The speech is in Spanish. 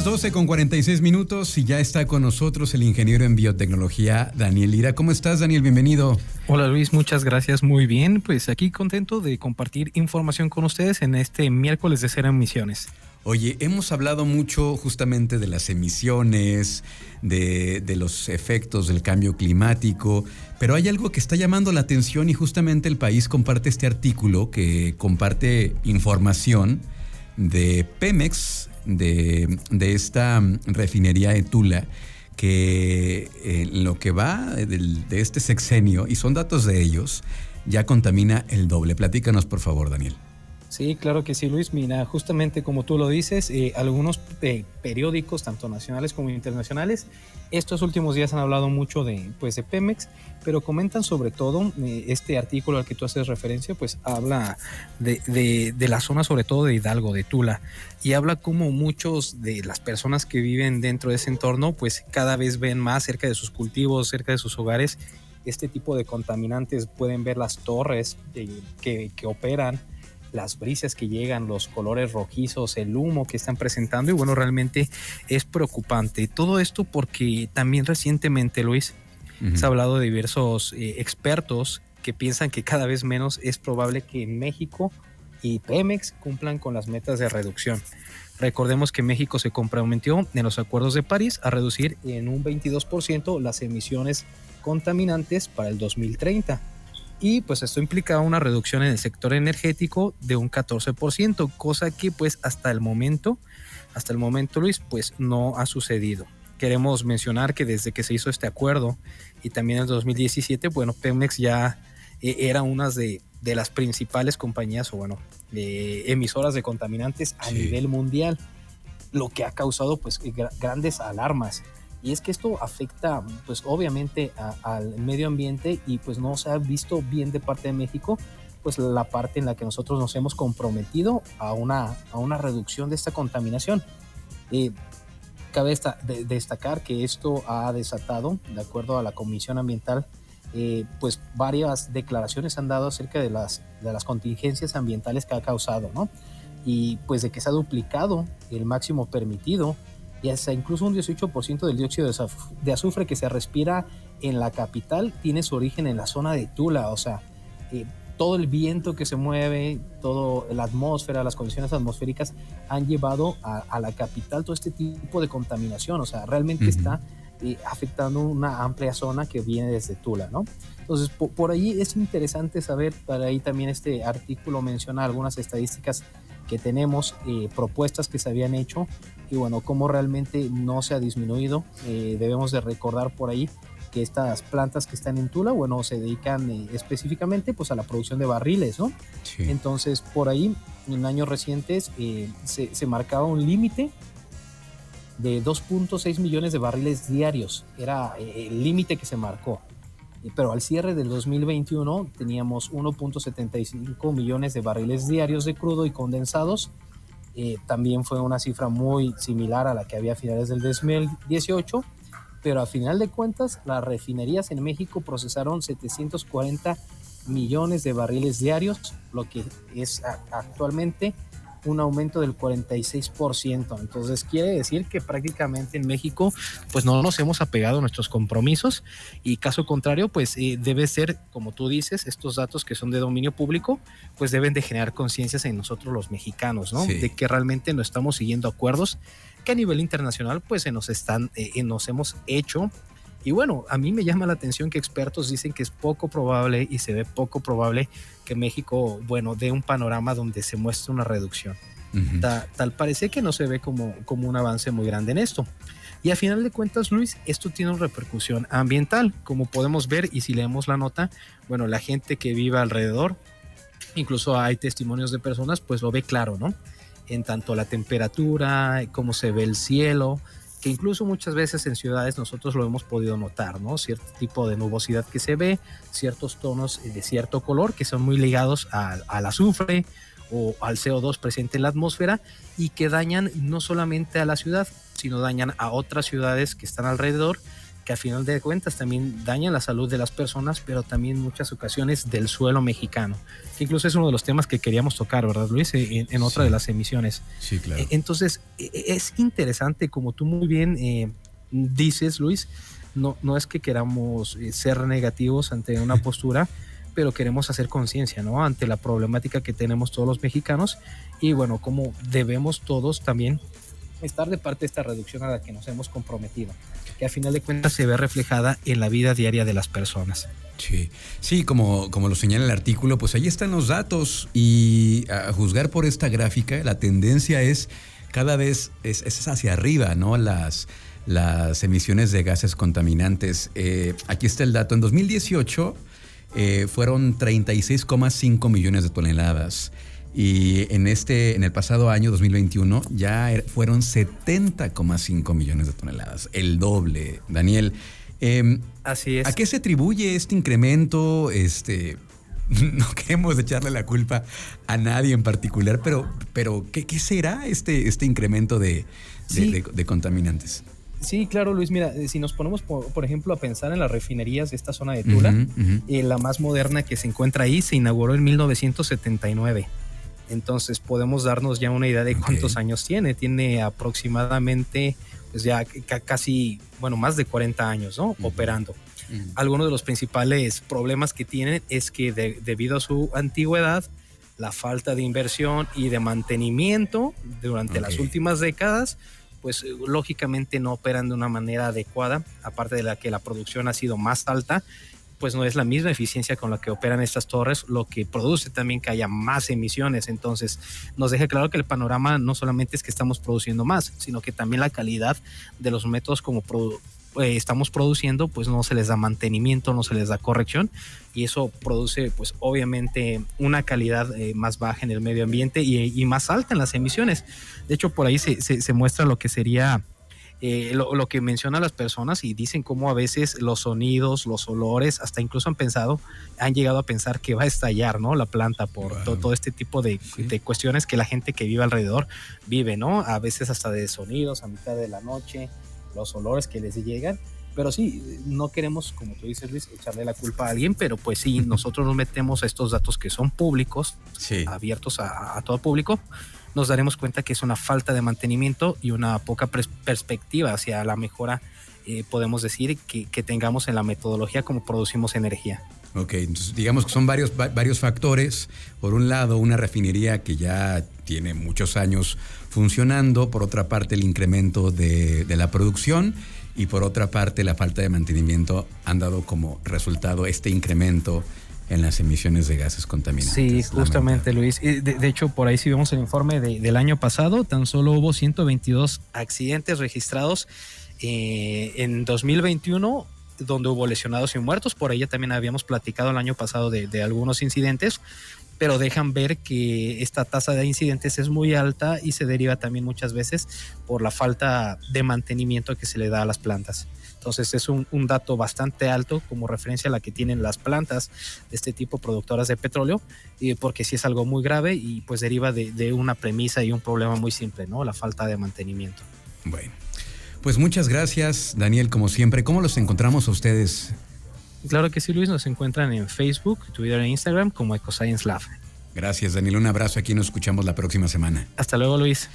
las 12 con 46 minutos y ya está con nosotros el ingeniero en biotecnología Daniel Lira. ¿Cómo estás, Daniel? Bienvenido. Hola Luis, muchas gracias. Muy bien, pues aquí contento de compartir información con ustedes en este miércoles de Cero Emisiones. Oye, hemos hablado mucho justamente de las emisiones, de, de, los efectos del cambio climático, pero hay algo que está llamando la atención y justamente el país comparte este artículo que comparte información de Pemex, de, esta refinería de Tula, que en lo que va de, de este sexenio, y son datos de ellos, ya contamina el doble. Platícanos, por favor, Daniel. Sí, claro que sí, Luis. Mira, justamente como tú lo dices, eh, algunos eh, periódicos, tanto nacionales como internacionales, estos últimos días han hablado mucho de, pues, Pemex, pero comentan sobre todo eh, este artículo al que tú haces referencia, pues habla de, de, de, la zona, sobre todo de Hidalgo, de Tula, y habla como muchos de las personas que viven dentro de ese entorno, pues cada vez ven más cerca de sus cultivos, cerca de sus hogares, este tipo de contaminantes. Pueden ver las torres que operan las brisas que llegan, los colores rojizos, el humo que están presentando y bueno, realmente es preocupante. Todo esto porque también recientemente, Luis, se ha hablado de diversos eh, expertos que piensan que cada vez menos es probable que México y Pemex cumplan con las metas de reducción. Recordemos que México se comprometió en los acuerdos de París a reducir en un 22% las emisiones contaminantes para el 2030 y pues esto implicaba una reducción en el sector energético de un 14%, cosa que pues hasta el momento, hasta el momento Luis, pues no ha sucedido. Queremos mencionar que desde que se hizo este acuerdo y también en el 2017, bueno, Pemex ya eh, era una de, de, las principales compañías o bueno, emisoras de contaminantes a nivel mundial, lo que ha causado pues grandes alarmas y es que esto afecta, pues obviamente al medio ambiente y pues no se ha visto bien de parte de México, pues la parte en la que nosotros nos hemos comprometido a una, a una reducción de esta contaminación. Eh, cabe destacar que esto ha desatado, de acuerdo a la Comisión Ambiental, eh, pues varias declaraciones han dado acerca de las, de las contingencias ambientales que ha causado, ¿no? Y pues de que se ha duplicado el máximo permitido y hasta incluso un 18% del dióxido de azufre que se respira en la capital tiene su origen en la zona de Tula, o sea, eh, todo el viento que se mueve, toda la atmósfera, las condiciones atmosféricas han llevado a, la capital todo este tipo de contaminación, o sea, realmente está eh, afectando una amplia zona que viene desde Tula, ¿no? Entonces, por, por ahí es interesante saber, para ahí también este artículo menciona algunas estadísticas que tenemos, eh, propuestas que se habían hecho y bueno, cómo realmente no se ha disminuido. Eh, debemos de recordar por ahí que estas plantas que están en Tula, bueno, se dedican eh, específicamente pues a la producción de barriles, ¿no? Entonces, por ahí, en años recientes se, se marcaba un límite de 2.6 millones de barriles diarios. Era el límite que se marcó pero al cierre del 2021 teníamos 1.75 millones de barriles diarios de crudo y condensados. Eh, también fue una cifra muy similar a la que había a finales del 2018, pero a final de cuentas las refinerías en México procesaron 740 millones de barriles diarios, lo que es actualmente un aumento del 46%. Entonces quiere decir que prácticamente en México pues no nos hemos apegado a nuestros compromisos y caso contrario pues eh, debe ser, como tú dices, estos datos que son de dominio público pues deben de generar conciencias en nosotros los mexicanos, ¿no? De que realmente no estamos siguiendo acuerdos que a nivel internacional pues se nos están, eh, nos hemos hecho y bueno, a mí me llama la atención que expertos dicen que es poco probable y se ve poco probable que México, bueno, dé un panorama donde se muestre una reducción. tal parece que no se ve como, como un avance muy grande en esto. Y a final de cuentas, Luis, esto tiene una repercusión ambiental, como podemos ver y si leemos la nota, bueno, la gente que vive alrededor, incluso hay testimonios de personas, pues lo ve claro, ¿no? En tanto la temperatura, cómo se ve el cielo, que incluso muchas veces en ciudades nosotros lo hemos podido notar, ¿no? Cierto tipo de nubosidad que se ve, ciertos tonos de cierto color que son muy ligados al, azufre o al CO2 presente en la atmósfera y que dañan no solamente a la ciudad, sino dañan a otras ciudades que están alrededor, que al final de cuentas también dañan la salud de las personas, pero también en muchas ocasiones del suelo mexicano. incluso es uno de los temas que queríamos tocar, ¿verdad, Luis? En, otra de las emisiones. Sí, claro. E, entonces, e, e, es interesante, como tú muy bien eh, dices, Luis, no, no es que queramos eh, ser negativos ante una postura, pero queremos hacer conciencia, ¿no? Ante la problemática que tenemos todos los mexicanos y bueno, como debemos todos también estar de parte de esta reducción a la que nos hemos comprometido, que a final de cuentas se ve reflejada en la vida diaria de las personas. Sí, sí, como, como lo señala el artículo, pues ahí están los datos y a juzgar por esta gráfica, la tendencia es cada vez es, es hacia arriba, ¿no? Las, las emisiones de gases contaminantes. Eh, aquí está el dato. En 2018 eh, fueron 36,5 millones de toneladas. Y en este, en el pasado año 2021 ya er, fueron 70,5 millones de toneladas, el doble. Daniel, em, así es. ¿A qué se atribuye este incremento? Este, no queremos echarle la culpa a nadie en particular, pero, pero ¿qué, será este, este incremento de, de contaminantes? Sí, claro, Luis. Mira, eh, si nos ponemos, por, ejemplo, a pensar en las refinerías de esta zona de Tula, eh, la más moderna que se encuentra ahí se inauguró en 1979. Entonces podemos darnos ya una idea de cuántos años tiene. Tiene aproximadamente, pues ya casi, bueno, más de 40 años, ¿no? Operando. Algunos de los principales problemas que tienen es que debido a su antigüedad, la falta de inversión y de mantenimiento durante las últimas décadas, pues eh, lógicamente no operan de una manera adecuada, aparte de la que la producción ha sido más alta, pues no es la misma eficiencia con la que operan estas torres, lo que produce también que haya más emisiones. Entonces, nos deja claro que el panorama no solamente es que estamos produciendo más, sino que también la calidad de los métodos como eh, estamos produciendo, pues no se les da mantenimiento, no se les da corrección y eso produce pues obviamente una calidad eh, más baja en el medio ambiente y, más alta en las emisiones. De hecho, por ahí se, se, muestra lo que sería eh, lo, que mencionan las personas y dicen cómo a veces los sonidos, los olores, hasta incluso han pensado, han llegado a pensar que va a estallar, ¿no? La planta por todo este tipo de, de, cuestiones que la gente que vive alrededor vive, ¿no? A veces hasta de sonidos a mitad de la noche, los olores que les llegan. Pero sí, no queremos, como tú dices, Luis, echarle la culpa a alguien, pero pues sí, nosotros nos metemos a estos datos que son públicos, abiertos a, todo público, nos daremos cuenta que es una falta de mantenimiento y una poca perspectiva hacia la mejora, eh, podemos decir, que, tengamos en la metodología como producimos energía. Ok, digamos que son varios, varios factores. Por un lado, una refinería que ya tiene muchos años funcionando, por otra parte el incremento de, la producción y por otra parte la falta de mantenimiento han dado como resultado este incremento en las emisiones de gases contaminantes. Sí, justamente Luis. De, hecho, por ahí si vemos el informe del año pasado, tan solo hubo 122 accidentes registrados eh, en 2021 donde hubo lesionados y muertos. Por ahí también habíamos platicado el año pasado de, de algunos incidentes pero dejan ver que esta tasa de incidentes es muy alta y se deriva también muchas veces por la falta de mantenimiento que se le da a las plantas. Entonces es un, dato bastante alto como referencia a la que tienen las plantas de este tipo productoras de petróleo, y porque sí es algo muy grave y pues deriva de, de una premisa y un problema muy simple, ¿no? La falta de mantenimiento. Bueno, pues muchas gracias Daniel, como siempre. ¿Cómo los encontramos a ustedes Claro que sí, Luis. Nos encuentran en Facebook, Twitter e Instagram como EcoScience Lab. Gracias, Daniel. Un abrazo. Aquí nos escuchamos la próxima semana. Hasta luego, Luis.